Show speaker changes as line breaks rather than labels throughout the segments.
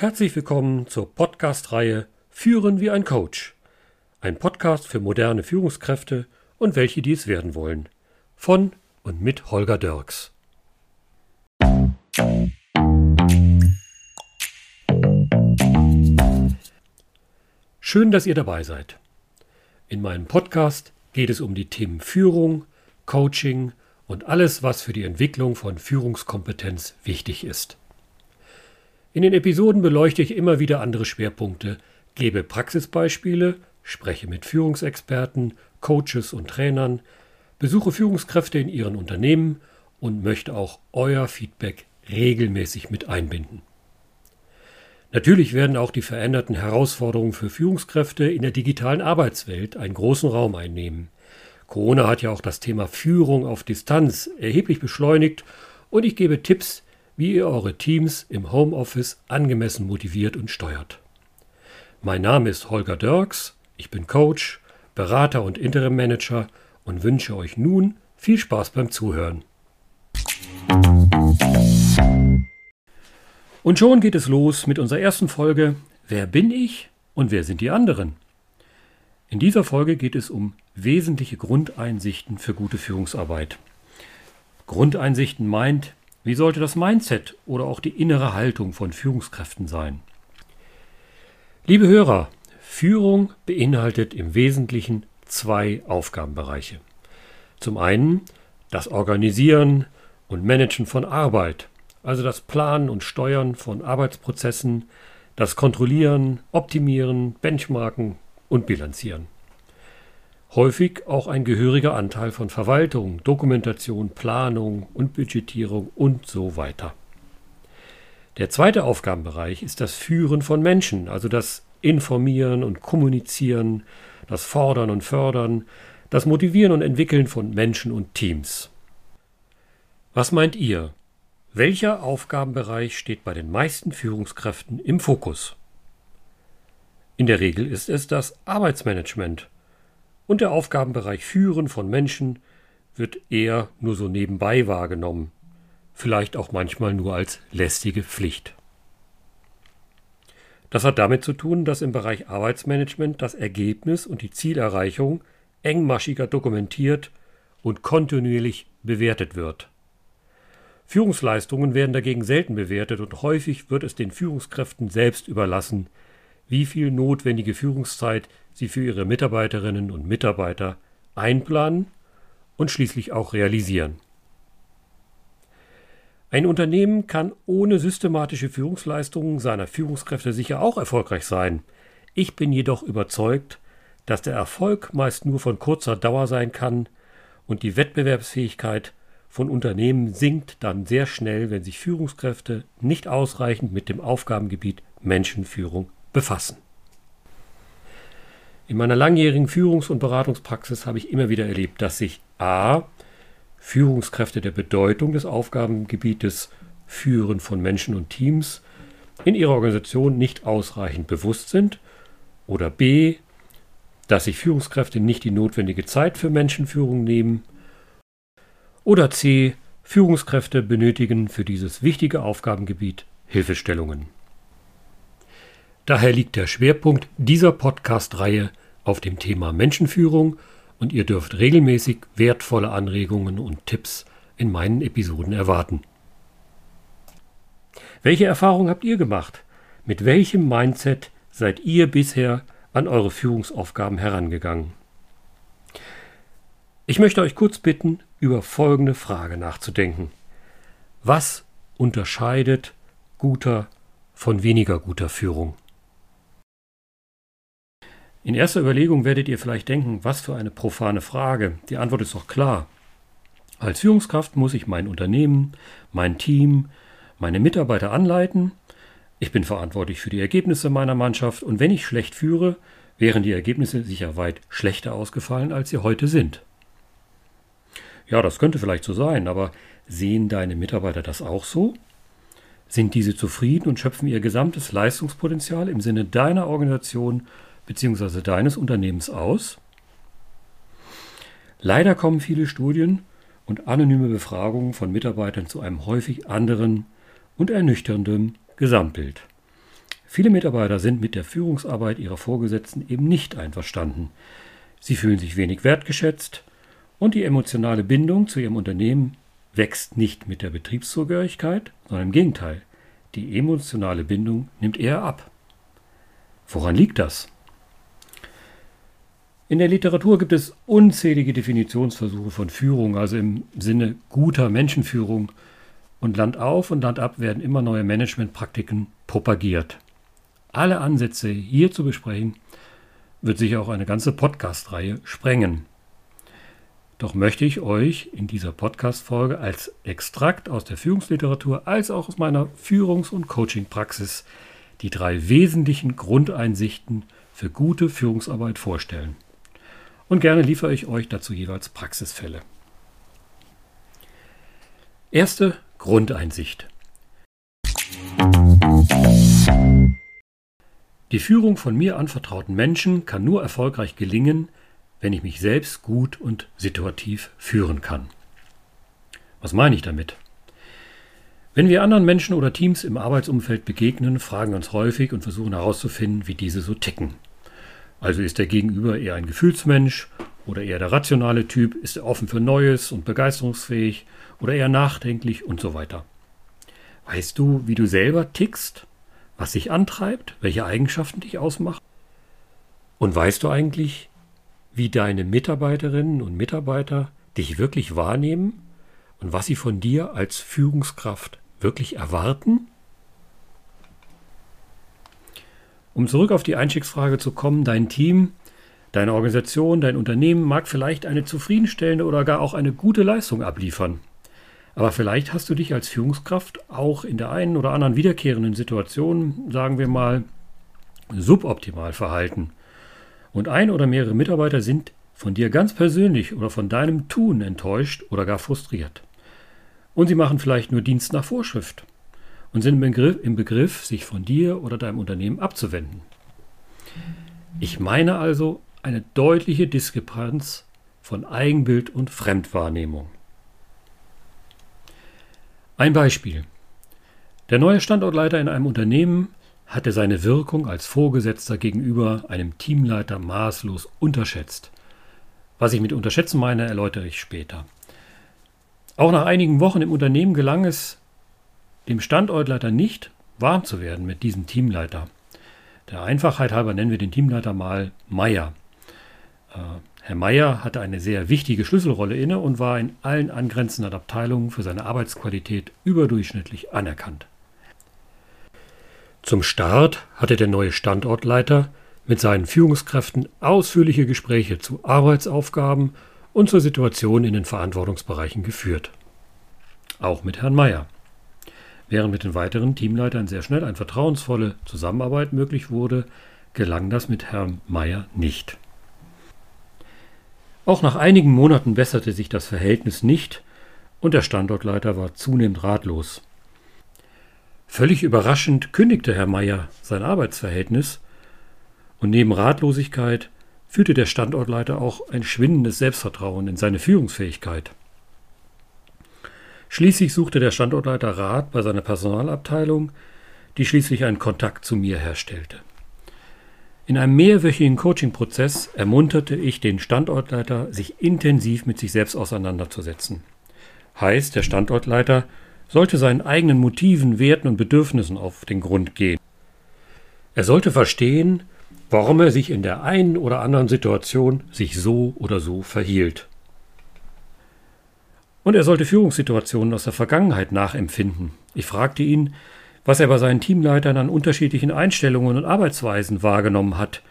Herzlich willkommen zur Podcast-Reihe Führen wie ein Coach. Ein Podcast für moderne Führungskräfte und welche, die es werden wollen. Von und mit Holger Dirks. Schön, dass ihr dabei seid. In meinem Podcast geht es um die Themen Führung, Coaching und alles, was für die Entwicklung von Führungskompetenz wichtig ist. In den Episoden beleuchte ich immer wieder andere Schwerpunkte, gebe Praxisbeispiele, spreche mit Führungsexperten, Coaches und Trainern, besuche Führungskräfte in ihren Unternehmen und möchte auch euer Feedback regelmäßig mit einbinden. Natürlich werden auch die veränderten Herausforderungen für Führungskräfte in der digitalen Arbeitswelt einen großen Raum einnehmen. Corona hat ja auch das Thema Führung auf Distanz erheblich beschleunigt und ich gebe Tipps, wie ihr eure Teams im Homeoffice angemessen motiviert und steuert. Mein Name ist Holger Dirks, ich bin Coach, Berater und Interim Manager und wünsche euch nun viel Spaß beim Zuhören. Und schon geht es los mit unserer ersten Folge Wer bin ich und wer sind die anderen? In dieser Folge geht es um wesentliche Grundeinsichten für gute Führungsarbeit. Grundeinsichten meint, wie sollte das Mindset oder auch die innere Haltung von Führungskräften sein? Liebe Hörer, Führung beinhaltet im Wesentlichen zwei Aufgabenbereiche. Zum einen das Organisieren und Managen von Arbeit, also das Planen und Steuern von Arbeitsprozessen, das Kontrollieren, Optimieren, Benchmarken und Bilanzieren häufig auch ein gehöriger Anteil von Verwaltung, Dokumentation, Planung und Budgetierung und so weiter. Der zweite Aufgabenbereich ist das Führen von Menschen, also das Informieren und Kommunizieren, das Fordern und Fördern, das Motivieren und Entwickeln von Menschen und Teams. Was meint ihr? Welcher Aufgabenbereich steht bei den meisten Führungskräften im Fokus? In der Regel ist es das Arbeitsmanagement, und der Aufgabenbereich Führen von Menschen wird eher nur so nebenbei wahrgenommen, vielleicht auch manchmal nur als lästige Pflicht. Das hat damit zu tun, dass im Bereich Arbeitsmanagement das Ergebnis und die Zielerreichung engmaschiger dokumentiert und kontinuierlich bewertet wird. Führungsleistungen werden dagegen selten bewertet und häufig wird es den Führungskräften selbst überlassen, wie viel notwendige Führungszeit sie für ihre Mitarbeiterinnen und Mitarbeiter einplanen und schließlich auch realisieren. Ein Unternehmen kann ohne systematische Führungsleistungen seiner Führungskräfte sicher auch erfolgreich sein. Ich bin jedoch überzeugt, dass der Erfolg meist nur von kurzer Dauer sein kann und die Wettbewerbsfähigkeit von Unternehmen sinkt dann sehr schnell, wenn sich Führungskräfte nicht ausreichend mit dem Aufgabengebiet Menschenführung befassen. In meiner langjährigen Führungs- und Beratungspraxis habe ich immer wieder erlebt, dass sich a. Führungskräfte der Bedeutung des Aufgabengebietes Führen von Menschen und Teams in ihrer Organisation nicht ausreichend bewusst sind oder b. dass sich Führungskräfte nicht die notwendige Zeit für Menschenführung nehmen oder c. Führungskräfte benötigen für dieses wichtige Aufgabengebiet Hilfestellungen. Daher liegt der Schwerpunkt dieser Podcast-Reihe auf dem Thema Menschenführung und ihr dürft regelmäßig wertvolle Anregungen und Tipps in meinen Episoden erwarten. Welche Erfahrungen habt ihr gemacht? Mit welchem Mindset seid ihr bisher an eure Führungsaufgaben herangegangen? Ich möchte euch kurz bitten, über folgende Frage nachzudenken. Was unterscheidet guter von weniger guter Führung? In erster Überlegung werdet ihr vielleicht denken, was für eine profane Frage. Die Antwort ist doch klar. Als Führungskraft muss ich mein Unternehmen, mein Team, meine Mitarbeiter anleiten. Ich bin verantwortlich für die Ergebnisse meiner Mannschaft und wenn ich schlecht führe, wären die Ergebnisse sicher weit schlechter ausgefallen, als sie heute sind. Ja, das könnte vielleicht so sein, aber sehen deine Mitarbeiter das auch so? Sind diese zufrieden und schöpfen ihr gesamtes Leistungspotenzial im Sinne deiner Organisation bzw. deines Unternehmens aus? Leider kommen viele Studien und anonyme Befragungen von Mitarbeitern zu einem häufig anderen und ernüchternden Gesamtbild. Viele Mitarbeiter sind mit der Führungsarbeit ihrer Vorgesetzten eben nicht einverstanden. Sie fühlen sich wenig wertgeschätzt und die emotionale Bindung zu ihrem Unternehmen wächst nicht mit der Betriebszugehörigkeit, sondern im Gegenteil. Die emotionale Bindung nimmt eher ab. Woran liegt das? In der Literatur gibt es unzählige Definitionsversuche von Führung, also im Sinne guter Menschenführung. Und Land auf und Land ab werden immer neue Managementpraktiken propagiert. Alle Ansätze hier zu besprechen, wird sicher auch eine ganze Podcast-Reihe sprengen. Doch möchte ich euch in dieser Podcast-Folge als Extrakt aus der Führungsliteratur als auch aus meiner Führungs- und Coaching-Praxis die drei wesentlichen Grundeinsichten für gute Führungsarbeit vorstellen. Und gerne liefere ich euch dazu jeweils Praxisfälle. Erste Grundeinsicht. Die Führung von mir anvertrauten Menschen kann nur erfolgreich gelingen, wenn ich mich selbst gut und situativ führen kann. Was meine ich damit? Wenn wir anderen Menschen oder Teams im Arbeitsumfeld begegnen, fragen wir uns häufig und versuchen herauszufinden, wie diese so ticken. Also ist der Gegenüber eher ein Gefühlsmensch oder eher der rationale Typ, ist er offen für Neues und begeisterungsfähig oder eher nachdenklich und so weiter. Weißt du, wie du selber tickst, was dich antreibt, welche Eigenschaften dich ausmachen? Und weißt du eigentlich, wie deine Mitarbeiterinnen und Mitarbeiter dich wirklich wahrnehmen und was sie von dir als Führungskraft wirklich erwarten? Um zurück auf die Einstiegsfrage zu kommen, dein Team, deine Organisation, dein Unternehmen mag vielleicht eine zufriedenstellende oder gar auch eine gute Leistung abliefern. Aber vielleicht hast du dich als Führungskraft auch in der einen oder anderen wiederkehrenden Situation, sagen wir mal, suboptimal verhalten und ein oder mehrere Mitarbeiter sind von dir ganz persönlich oder von deinem Tun enttäuscht oder gar frustriert. Und sie machen vielleicht nur Dienst nach Vorschrift und sind im Begriff, sich von dir oder deinem Unternehmen abzuwenden. Ich meine also eine deutliche Diskrepanz von Eigenbild und Fremdwahrnehmung. Ein Beispiel. Der neue Standortleiter in einem Unternehmen hat er seine Wirkung als Vorgesetzter gegenüber einem Teamleiter maßlos unterschätzt. Was ich mit unterschätzen meine, erläutere ich später. Auch nach einigen Wochen im Unternehmen gelang es dem Standortleiter nicht, warm zu werden mit diesem Teamleiter. Der Einfachheit halber nennen wir den Teamleiter mal Meier. Äh, Herr Meier hatte eine sehr wichtige Schlüsselrolle inne und war in allen angrenzenden Abteilungen für seine Arbeitsqualität überdurchschnittlich anerkannt. Zum Start hatte der neue Standortleiter mit seinen Führungskräften ausführliche Gespräche zu Arbeitsaufgaben und zur Situation in den Verantwortungsbereichen geführt. Auch mit Herrn Meyer. Während mit den weiteren Teamleitern sehr schnell eine vertrauensvolle Zusammenarbeit möglich wurde, gelang das mit Herrn Meyer nicht. Auch nach einigen Monaten besserte sich das Verhältnis nicht und der Standortleiter war zunehmend ratlos. Völlig überraschend kündigte Herr Meier sein Arbeitsverhältnis und neben Ratlosigkeit führte der Standortleiter auch ein schwindendes Selbstvertrauen in seine Führungsfähigkeit. Schließlich suchte der Standortleiter Rat bei seiner Personalabteilung, die schließlich einen Kontakt zu mir herstellte. In einem mehrwöchigen Coaching-Prozess ermunterte ich den Standortleiter, sich intensiv mit sich selbst auseinanderzusetzen. Heißt, der Standortleiter sollte seinen eigenen Motiven, Werten und Bedürfnissen auf den Grund gehen. Er sollte verstehen, warum er sich in der einen oder anderen Situation sich so oder so verhielt. Und er sollte Führungssituationen aus der Vergangenheit nachempfinden. Ich fragte ihn, was er bei seinen Teamleitern an unterschiedlichen Einstellungen und Arbeitsweisen wahrgenommen hat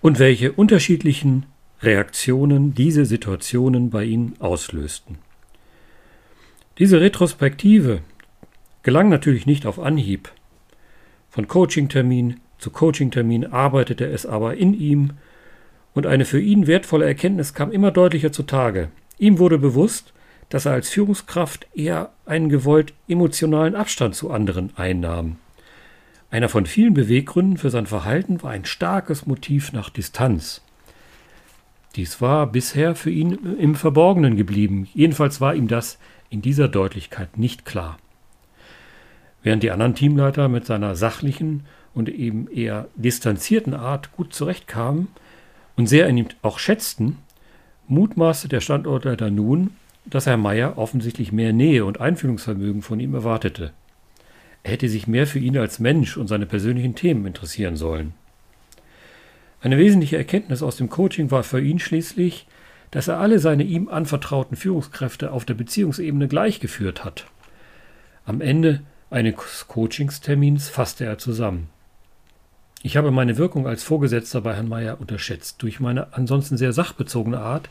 und welche unterschiedlichen Reaktionen diese Situationen bei ihnen auslösten. Diese Retrospektive gelang natürlich nicht auf Anhieb. Von Coachingtermin zu Coachingtermin arbeitete es aber in ihm, und eine für ihn wertvolle Erkenntnis kam immer deutlicher zutage. Ihm wurde bewusst, dass er als Führungskraft eher einen gewollt emotionalen Abstand zu anderen einnahm. Einer von vielen Beweggründen für sein Verhalten war ein starkes Motiv nach Distanz. Dies war bisher für ihn im Verborgenen geblieben, jedenfalls war ihm das in dieser Deutlichkeit nicht klar. Während die anderen Teamleiter mit seiner sachlichen und eben eher distanzierten Art gut zurechtkamen und sehr an ihm auch schätzten, mutmaßte der Standortleiter nun, dass Herr Meier offensichtlich mehr Nähe und Einfühlungsvermögen von ihm erwartete. Er hätte sich mehr für ihn als Mensch und seine persönlichen Themen interessieren sollen. Eine wesentliche Erkenntnis aus dem Coaching war für ihn schließlich, dass er alle seine ihm anvertrauten Führungskräfte auf der Beziehungsebene gleichgeführt hat. Am Ende eines Coachingstermins fasste er zusammen. Ich habe meine Wirkung als Vorgesetzter bei Herrn Mayer unterschätzt. Durch meine ansonsten sehr sachbezogene Art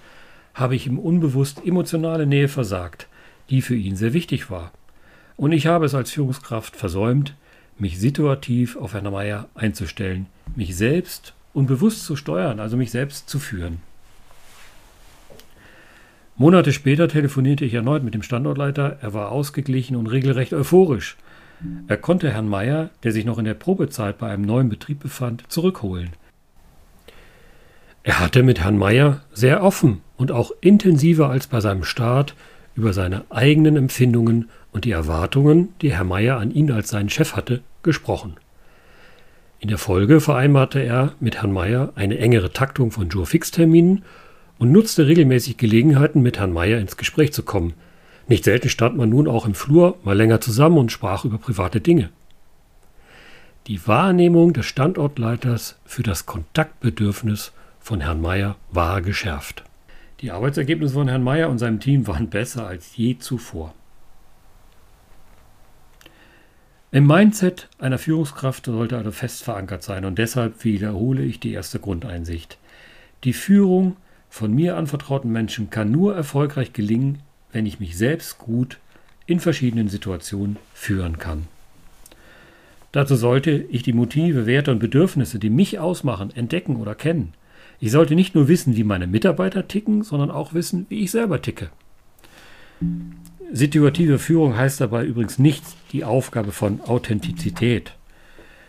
habe ich ihm unbewusst emotionale Nähe versagt, die für ihn sehr wichtig war. Und ich habe es als Führungskraft versäumt, mich situativ auf Herrn Mayer einzustellen, mich selbst und bewusst zu steuern, also mich selbst zu führen. Monate später telefonierte ich erneut mit dem Standortleiter. Er war ausgeglichen und regelrecht euphorisch. Er konnte Herrn Meier, der sich noch in der Probezeit bei einem neuen Betrieb befand, zurückholen. Er hatte mit Herrn Meier sehr offen und auch intensiver als bei seinem Start über seine eigenen Empfindungen und die Erwartungen, die Herr Meier an ihn als seinen Chef hatte, gesprochen. In der Folge vereinbarte er mit Herrn Meier eine engere Taktung von Jour-Fix-Terminen und nutzte regelmäßig Gelegenheiten, mit Herrn Meier ins Gespräch zu kommen. Nicht selten stand man nun auch im Flur mal länger zusammen und sprach über private Dinge. Die Wahrnehmung des Standortleiters für das Kontaktbedürfnis von Herrn Meier war geschärft. Die Arbeitsergebnisse von Herrn Meier und seinem Team waren besser als je zuvor. Im Mindset einer Führungskraft sollte also fest verankert sein und deshalb wiederhole ich die erste Grundeinsicht. Die Führung von mir anvertrauten Menschen kann nur erfolgreich gelingen, wenn ich mich selbst gut in verschiedenen Situationen führen kann. Dazu sollte ich die Motive, Werte und Bedürfnisse, die mich ausmachen, entdecken oder kennen. Ich sollte nicht nur wissen, wie meine Mitarbeiter ticken, sondern auch wissen, wie ich selber ticke. Situative Führung heißt dabei übrigens nicht die Aufgabe von Authentizität,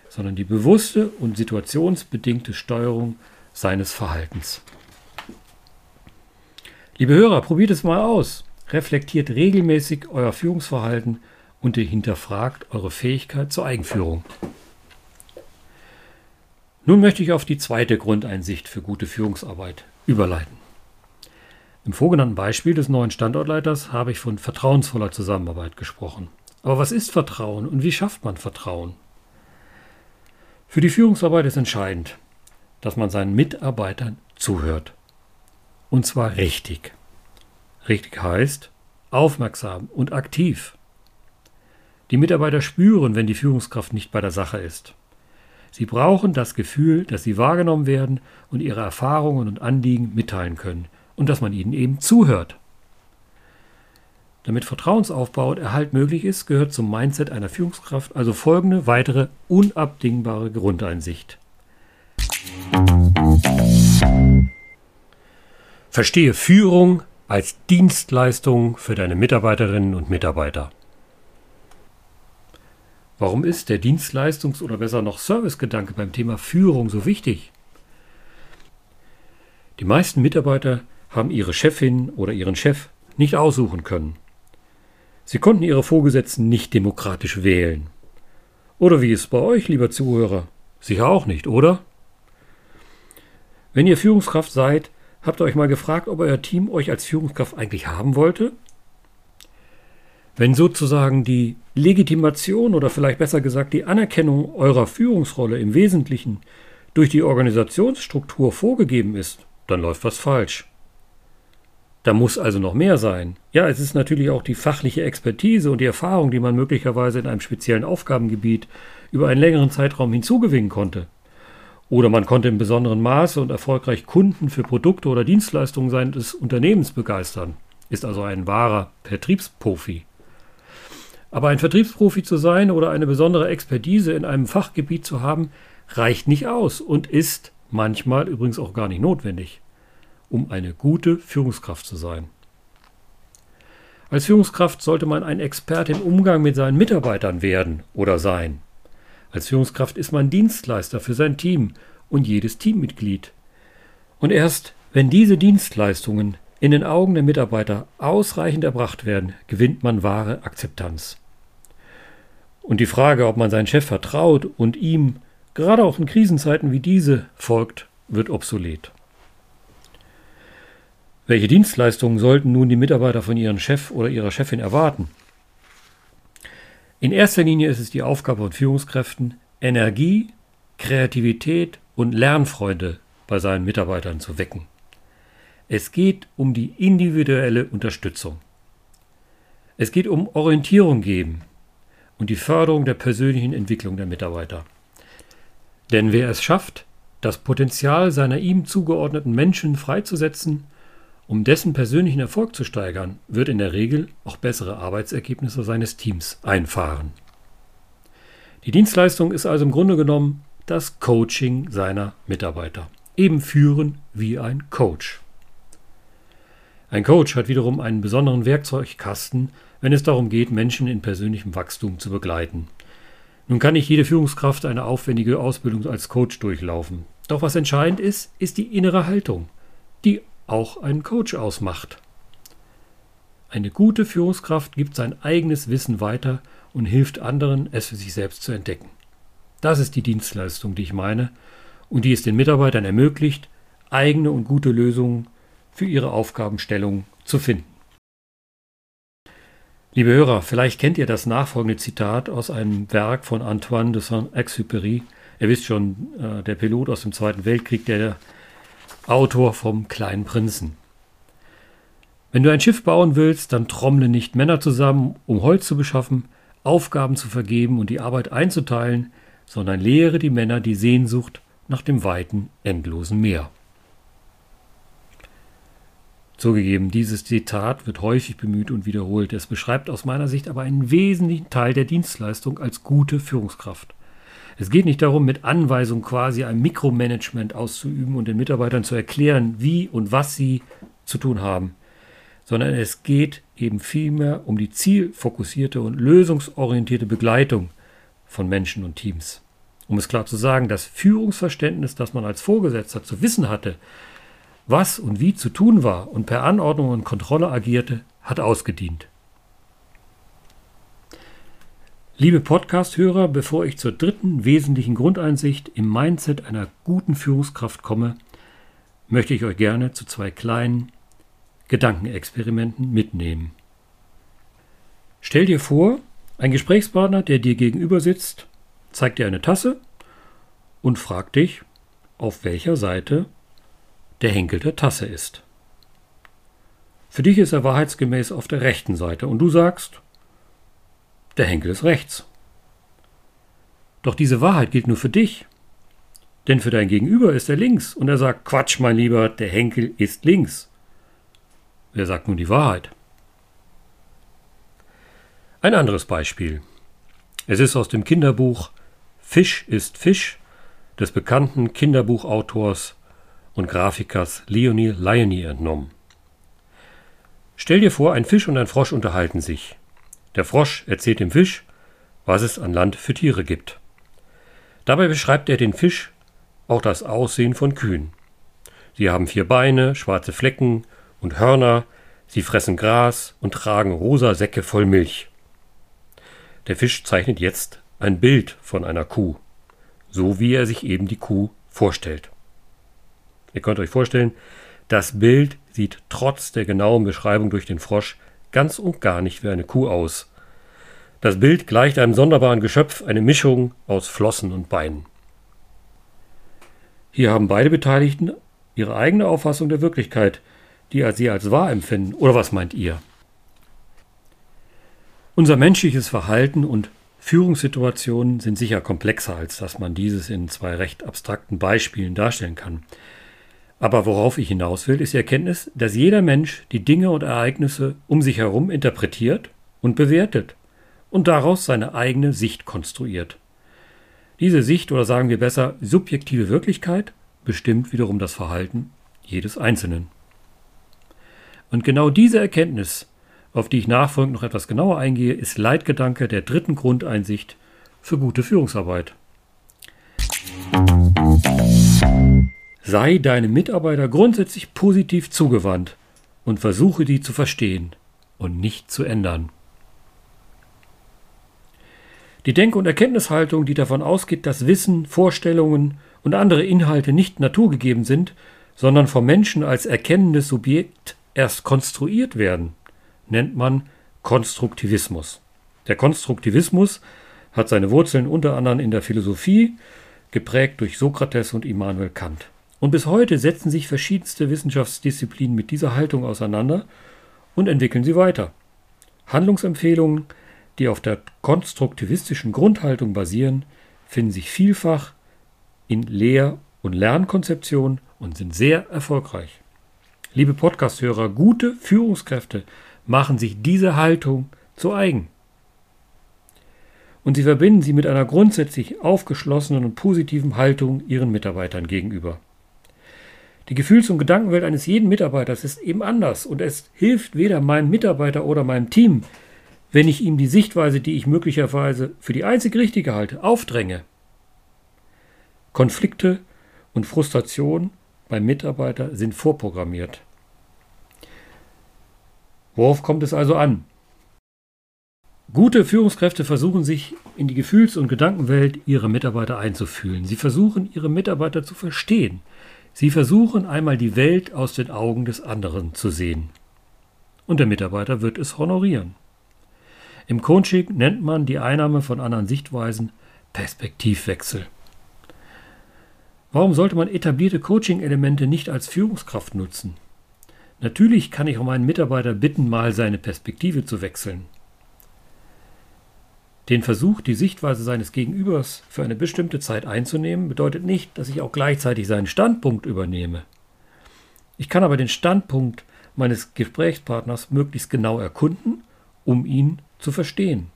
sondern die bewusste und situationsbedingte Steuerung seines Verhaltens. Liebe Hörer, probiert es mal aus. Reflektiert regelmäßig euer Führungsverhalten und hinterfragt eure Fähigkeit zur Eigenführung. Nun möchte ich auf die zweite Grundeinsicht für gute Führungsarbeit überleiten. Im vorgenannten Beispiel des neuen Standortleiters habe ich von vertrauensvoller Zusammenarbeit gesprochen. Aber was ist Vertrauen und wie schafft man Vertrauen? Für die Führungsarbeit ist entscheidend, dass man seinen Mitarbeitern zuhört. Und zwar richtig. Richtig heißt aufmerksam und aktiv. Die Mitarbeiter spüren, wenn die Führungskraft nicht bei der Sache ist. Sie brauchen das Gefühl, dass sie wahrgenommen werden und ihre Erfahrungen und Anliegen mitteilen können und dass man ihnen eben zuhört. Damit Vertrauensaufbau und Erhalt möglich ist, gehört zum Mindset einer Führungskraft also folgende weitere unabdingbare Grundeinsicht. Verstehe Führung als Dienstleistung für deine Mitarbeiterinnen und Mitarbeiter. Warum ist der Dienstleistungs- oder besser noch Servicegedanke beim Thema Führung so wichtig? Die meisten Mitarbeiter haben ihre Chefin oder ihren Chef nicht aussuchen können. Sie konnten ihre Vorgesetzten nicht demokratisch wählen. Oder wie ist es bei euch, lieber Zuhörer? Sicher auch nicht, oder? Wenn ihr Führungskraft seid, habt ihr euch mal gefragt, ob euer Team euch als Führungskraft eigentlich haben wollte? Wenn sozusagen die Legitimation oder vielleicht besser gesagt die Anerkennung eurer Führungsrolle im Wesentlichen durch die Organisationsstruktur vorgegeben ist, dann läuft was falsch. Da muss also noch mehr sein. Ja, es ist natürlich auch die fachliche Expertise und die Erfahrung, die man möglicherweise in einem speziellen Aufgabengebiet über einen längeren Zeitraum hinzugewinnen konnte. Oder man konnte in besonderem Maße und erfolgreich Kunden für Produkte oder Dienstleistungen seines Unternehmens begeistern, ist also ein wahrer Vertriebsprofi. Aber ein Vertriebsprofi zu sein oder eine besondere Expertise in einem Fachgebiet zu haben, reicht nicht aus und ist manchmal übrigens auch gar nicht notwendig um eine gute Führungskraft zu sein. Als Führungskraft sollte man ein Experte im Umgang mit seinen Mitarbeitern werden oder sein. Als Führungskraft ist man Dienstleister für sein Team und jedes Teammitglied. Und erst wenn diese Dienstleistungen in den Augen der Mitarbeiter ausreichend erbracht werden, gewinnt man wahre Akzeptanz. Und die Frage, ob man seinen Chef vertraut und ihm gerade auch in Krisenzeiten wie diese folgt, wird obsolet. Welche Dienstleistungen sollten nun die Mitarbeiter von ihrem Chef oder ihrer Chefin erwarten? In erster Linie ist es die Aufgabe von Führungskräften, Energie, Kreativität und Lernfreude bei seinen Mitarbeitern zu wecken. Es geht um die individuelle Unterstützung. Es geht um Orientierung geben und die Förderung der persönlichen Entwicklung der Mitarbeiter. Denn wer es schafft, das Potenzial seiner ihm zugeordneten Menschen freizusetzen, um dessen persönlichen Erfolg zu steigern, wird in der Regel auch bessere Arbeitsergebnisse seines Teams einfahren. Die Dienstleistung ist also im Grunde genommen das Coaching seiner Mitarbeiter. Eben führen wie ein Coach. Ein Coach hat wiederum einen besonderen Werkzeugkasten, wenn es darum geht, Menschen in persönlichem Wachstum zu begleiten. Nun kann nicht jede Führungskraft eine aufwendige Ausbildung als Coach durchlaufen. Doch was entscheidend ist, ist die innere Haltung, die auch einen Coach ausmacht. Eine gute Führungskraft gibt sein eigenes Wissen weiter und hilft anderen, es für sich selbst zu entdecken. Das ist die Dienstleistung, die ich meine, und die es den Mitarbeitern ermöglicht, eigene und gute Lösungen für ihre Aufgabenstellung zu finden. Liebe Hörer, vielleicht kennt ihr das nachfolgende Zitat aus einem Werk von Antoine de Saint-Exupéry. Ihr wisst schon, äh, der Pilot aus dem Zweiten Weltkrieg, der Autor vom Kleinen Prinzen. Wenn du ein Schiff bauen willst, dann trommle nicht Männer zusammen, um Holz zu beschaffen, Aufgaben zu vergeben und die Arbeit einzuteilen, sondern lehre die Männer die Sehnsucht nach dem weiten, endlosen Meer. Zugegeben, dieses Zitat wird häufig bemüht und wiederholt. Es beschreibt aus meiner Sicht aber einen wesentlichen Teil der Dienstleistung als gute Führungskraft. Es geht nicht darum, mit Anweisung quasi ein Mikromanagement auszuüben und den Mitarbeitern zu erklären, wie und was sie zu tun haben, sondern es geht eben vielmehr um die zielfokussierte und lösungsorientierte Begleitung von Menschen und Teams. Um es klar zu sagen, das Führungsverständnis, das man als Vorgesetzter zu wissen hatte, was und wie zu tun war und per Anordnung und Kontrolle agierte, hat ausgedient. Liebe Podcast-Hörer, bevor ich zur dritten wesentlichen Grundeinsicht im Mindset einer guten Führungskraft komme, möchte ich euch gerne zu zwei kleinen Gedankenexperimenten mitnehmen. Stell dir vor, ein Gesprächspartner, der dir gegenüber sitzt, zeigt dir eine Tasse und fragt dich, auf welcher Seite der Henkel der Tasse ist. Für dich ist er wahrheitsgemäß auf der rechten Seite und du sagst, der Henkel ist rechts. Doch diese Wahrheit gilt nur für dich. Denn für dein Gegenüber ist er links und er sagt, Quatsch, mein Lieber, der Henkel ist links. Wer sagt nun die Wahrheit? Ein anderes Beispiel. Es ist aus dem Kinderbuch Fisch ist Fisch des bekannten Kinderbuchautors und Grafikers Leonie Liony entnommen. Stell dir vor, ein Fisch und ein Frosch unterhalten sich. Der Frosch erzählt dem Fisch, was es an Land für Tiere gibt. Dabei beschreibt er den Fisch auch das Aussehen von Kühen. Sie haben vier Beine, schwarze Flecken und Hörner, sie fressen Gras und tragen rosa Säcke voll Milch. Der Fisch zeichnet jetzt ein Bild von einer Kuh, so wie er sich eben die Kuh vorstellt. Ihr könnt euch vorstellen, das Bild sieht trotz der genauen Beschreibung durch den Frosch ganz und gar nicht wie eine Kuh aus. Das Bild gleicht einem sonderbaren Geschöpf, eine Mischung aus Flossen und Beinen. Hier haben beide Beteiligten ihre eigene Auffassung der Wirklichkeit, die sie als wahr empfinden. Oder was meint ihr? Unser menschliches Verhalten und Führungssituationen sind sicher komplexer, als dass man dieses in zwei recht abstrakten Beispielen darstellen kann. Aber worauf ich hinaus will, ist die Erkenntnis, dass jeder Mensch die Dinge und Ereignisse um sich herum interpretiert und bewertet und daraus seine eigene Sicht konstruiert. Diese Sicht oder sagen wir besser subjektive Wirklichkeit bestimmt wiederum das Verhalten jedes Einzelnen. Und genau diese Erkenntnis, auf die ich nachfolgend noch etwas genauer eingehe, ist Leitgedanke der dritten Grundeinsicht für gute Führungsarbeit. Sei deinem Mitarbeiter grundsätzlich positiv zugewandt und versuche die zu verstehen und nicht zu ändern. Die Denk- und Erkenntnishaltung, die davon ausgeht, dass Wissen, Vorstellungen und andere Inhalte nicht naturgegeben sind, sondern vom Menschen als erkennendes Subjekt erst konstruiert werden, nennt man Konstruktivismus. Der Konstruktivismus hat seine Wurzeln unter anderem in der Philosophie, geprägt durch Sokrates und Immanuel Kant. Und bis heute setzen sich verschiedenste Wissenschaftsdisziplinen mit dieser Haltung auseinander und entwickeln sie weiter. Handlungsempfehlungen, die auf der konstruktivistischen Grundhaltung basieren, finden sich vielfach in Lehr- und Lernkonzeptionen und sind sehr erfolgreich. Liebe Podcasthörer, gute Führungskräfte machen sich diese Haltung zu eigen. Und sie verbinden sie mit einer grundsätzlich aufgeschlossenen und positiven Haltung ihren Mitarbeitern gegenüber. Die Gefühls- und Gedankenwelt eines jeden Mitarbeiters ist eben anders und es hilft weder meinem Mitarbeiter oder meinem Team, wenn ich ihm die Sichtweise, die ich möglicherweise für die einzig richtige halte, aufdränge. Konflikte und Frustration beim Mitarbeiter sind vorprogrammiert. Worauf kommt es also an? Gute Führungskräfte versuchen sich in die Gefühls- und Gedankenwelt ihrer Mitarbeiter einzufühlen. Sie versuchen ihre Mitarbeiter zu verstehen. Sie versuchen einmal die Welt aus den Augen des anderen zu sehen. Und der Mitarbeiter wird es honorieren. Im Coaching nennt man die Einnahme von anderen Sichtweisen Perspektivwechsel. Warum sollte man etablierte Coaching-Elemente nicht als Führungskraft nutzen? Natürlich kann ich auch meinen Mitarbeiter bitten, mal seine Perspektive zu wechseln. Den Versuch, die Sichtweise seines Gegenübers für eine bestimmte Zeit einzunehmen, bedeutet nicht, dass ich auch gleichzeitig seinen Standpunkt übernehme. Ich kann aber den Standpunkt meines Gesprächspartners möglichst genau erkunden, um ihn zu verstehen.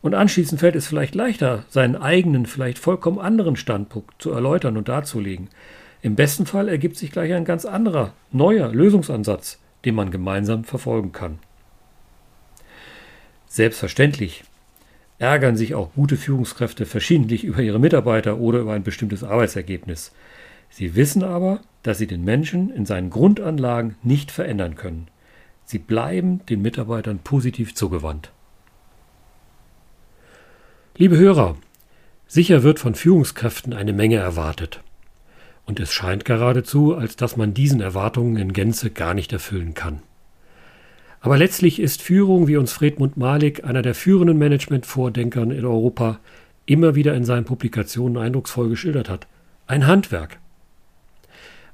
Und anschließend fällt es vielleicht leichter, seinen eigenen, vielleicht vollkommen anderen Standpunkt zu erläutern und darzulegen. Im besten Fall ergibt sich gleich ein ganz anderer, neuer Lösungsansatz, den man gemeinsam verfolgen kann. Selbstverständlich ärgern sich auch gute Führungskräfte verschiedentlich über ihre Mitarbeiter oder über ein bestimmtes Arbeitsergebnis. Sie wissen aber, dass sie den Menschen in seinen Grundanlagen nicht verändern können. Sie bleiben den Mitarbeitern positiv zugewandt. Liebe Hörer, sicher wird von Führungskräften eine Menge erwartet. Und es scheint geradezu, als dass man diesen Erwartungen in Gänze gar nicht erfüllen kann. Aber letztlich ist Führung, wie uns Fredmund Malik, einer der führenden Management-Vordenkern in Europa, immer wieder in seinen Publikationen eindrucksvoll geschildert hat, ein Handwerk.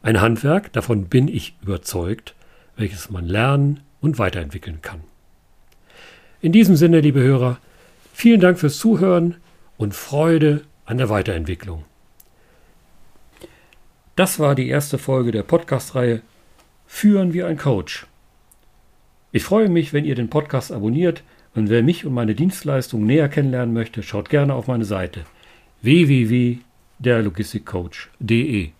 Ein Handwerk, davon bin ich überzeugt, welches man lernen und weiterentwickeln kann. In diesem Sinne, liebe Hörer, vielen Dank fürs Zuhören und Freude an der Weiterentwicklung. Das war die erste Folge der Podcast-Reihe Führen wie ein Coach. Ich freue mich, wenn ihr den Podcast abonniert und wer mich und meine Dienstleistungen näher kennenlernen möchte, schaut gerne auf meine Seite www.derlogistikcoach.de.